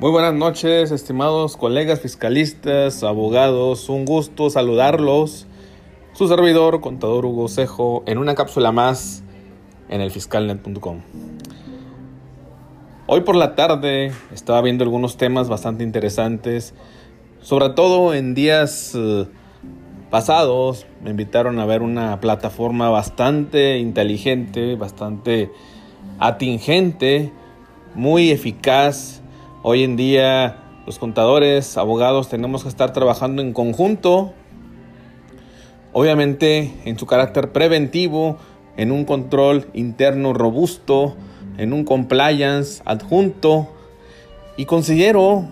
Muy buenas noches, estimados colegas fiscalistas, abogados. Un gusto saludarlos. Su servidor, contador Hugo Cejo, en una cápsula más en el fiscalnet.com. Hoy por la tarde estaba viendo algunos temas bastante interesantes, sobre todo en días eh, pasados me invitaron a ver una plataforma bastante inteligente, bastante atingente, muy eficaz. Hoy en día los contadores, abogados tenemos que estar trabajando en conjunto, obviamente en su carácter preventivo, en un control interno robusto, en un compliance adjunto. Y considero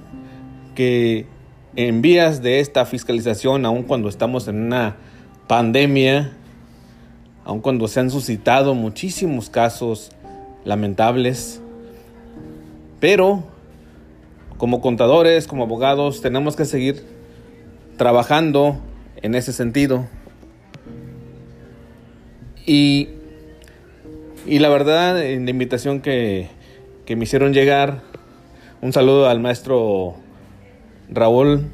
que en vías de esta fiscalización, aun cuando estamos en una pandemia, aun cuando se han suscitado muchísimos casos lamentables, pero como contadores, como abogados, tenemos que seguir trabajando en ese sentido. Y, y la verdad, en la invitación que, que me hicieron llegar, un saludo al maestro Raúl,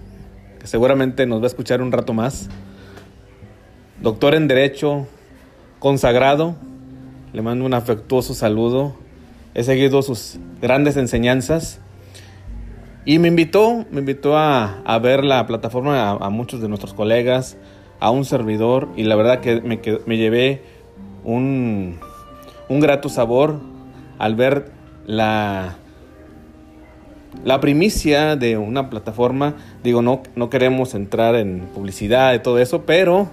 que seguramente nos va a escuchar un rato más. Doctor en Derecho, consagrado, le mando un afectuoso saludo. He seguido sus grandes enseñanzas. Y me invitó, me invitó a, ver la plataforma a, muchos de nuestros colegas, a un servidor, y la verdad que me, me llevé un, un grato sabor al ver la, la primicia de una plataforma, digo, no, no queremos entrar en publicidad y todo eso, pero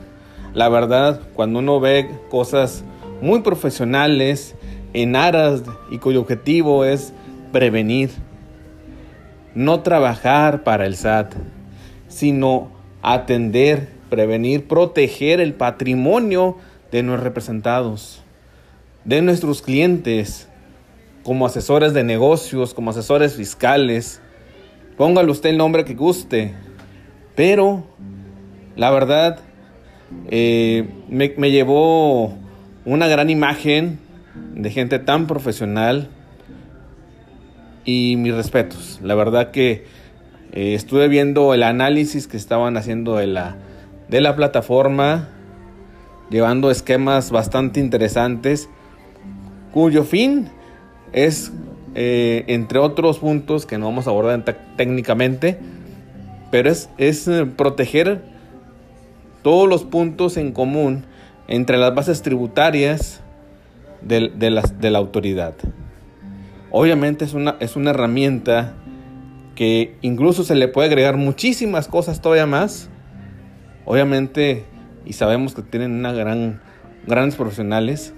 la verdad, cuando uno ve cosas muy profesionales en aras y cuyo objetivo es prevenir, no trabajar para el SAT, sino atender, prevenir, proteger el patrimonio de nuestros representados, de nuestros clientes, como asesores de negocios, como asesores fiscales. Póngale usted el nombre que guste. Pero la verdad eh, me, llevó una gran imagen de gente tan profesional y mis respetos. La verdad que eh, estuve viendo el análisis que estaban haciendo de la, de la plataforma, llevando esquemas bastante interesantes, cuyo fin es, eh, entre otros puntos que no vamos a abordar técnicamente, pero es, es eh, proteger todos los puntos en común entre las bases tributarias de, de, la autoridad. Obviamente es una, es una herramienta que incluso se le puede agregar muchísimas cosas todavía más. Obviamente, y sabemos que tienen una gran, grandes profesionales.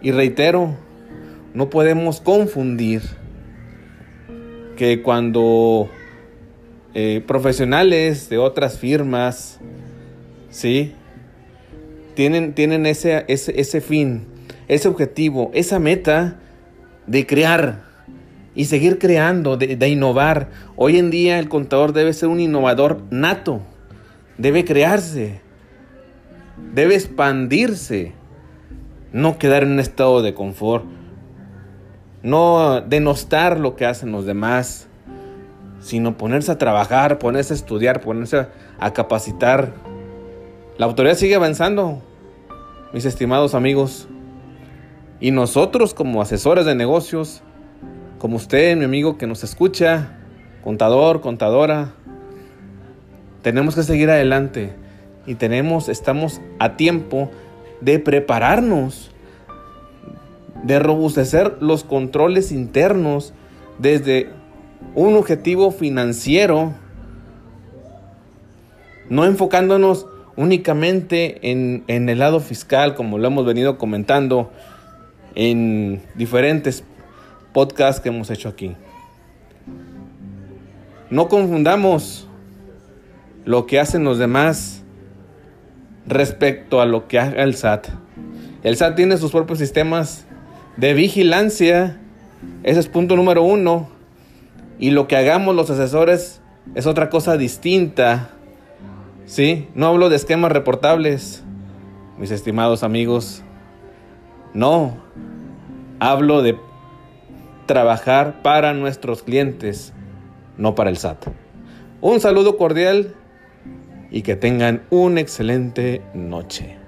Y reitero, no podemos confundir que cuando eh, profesionales de otras firmas, ¿sí? Tienen, tienen ese, ese, fin, ese objetivo, esa meta de crear y seguir creando, de, innovar. Hoy en día el contador debe ser un innovador nato, debe crearse, debe expandirse, no quedar en un estado de confort no denostar lo que hacen los demás, sino ponerse a trabajar, ponerse a estudiar, ponerse a capacitar. La autoridad sigue avanzando, mis estimados amigos. Y nosotros como asesores de negocios, como usted, mi amigo que nos escucha, contador, contadora, tenemos que seguir adelante y tenemos, estamos a tiempo de prepararnos de robustecer los controles internos desde un objetivo financiero, no enfocándonos únicamente en, el lado fiscal, como lo hemos venido comentando en diferentes podcasts que hemos hecho aquí. No confundamos lo que hacen los demás respecto a lo que haga el SAT. El SAT tiene sus propios sistemas de vigilancia. Ese es punto número uno. Y lo que hagamos los asesores es otra cosa distinta. ¿Sí? No hablo de esquemas reportables, mis estimados amigos. No. Hablo de trabajar para nuestros clientes, no para el SAT. Un saludo cordial y que tengan una excelente noche.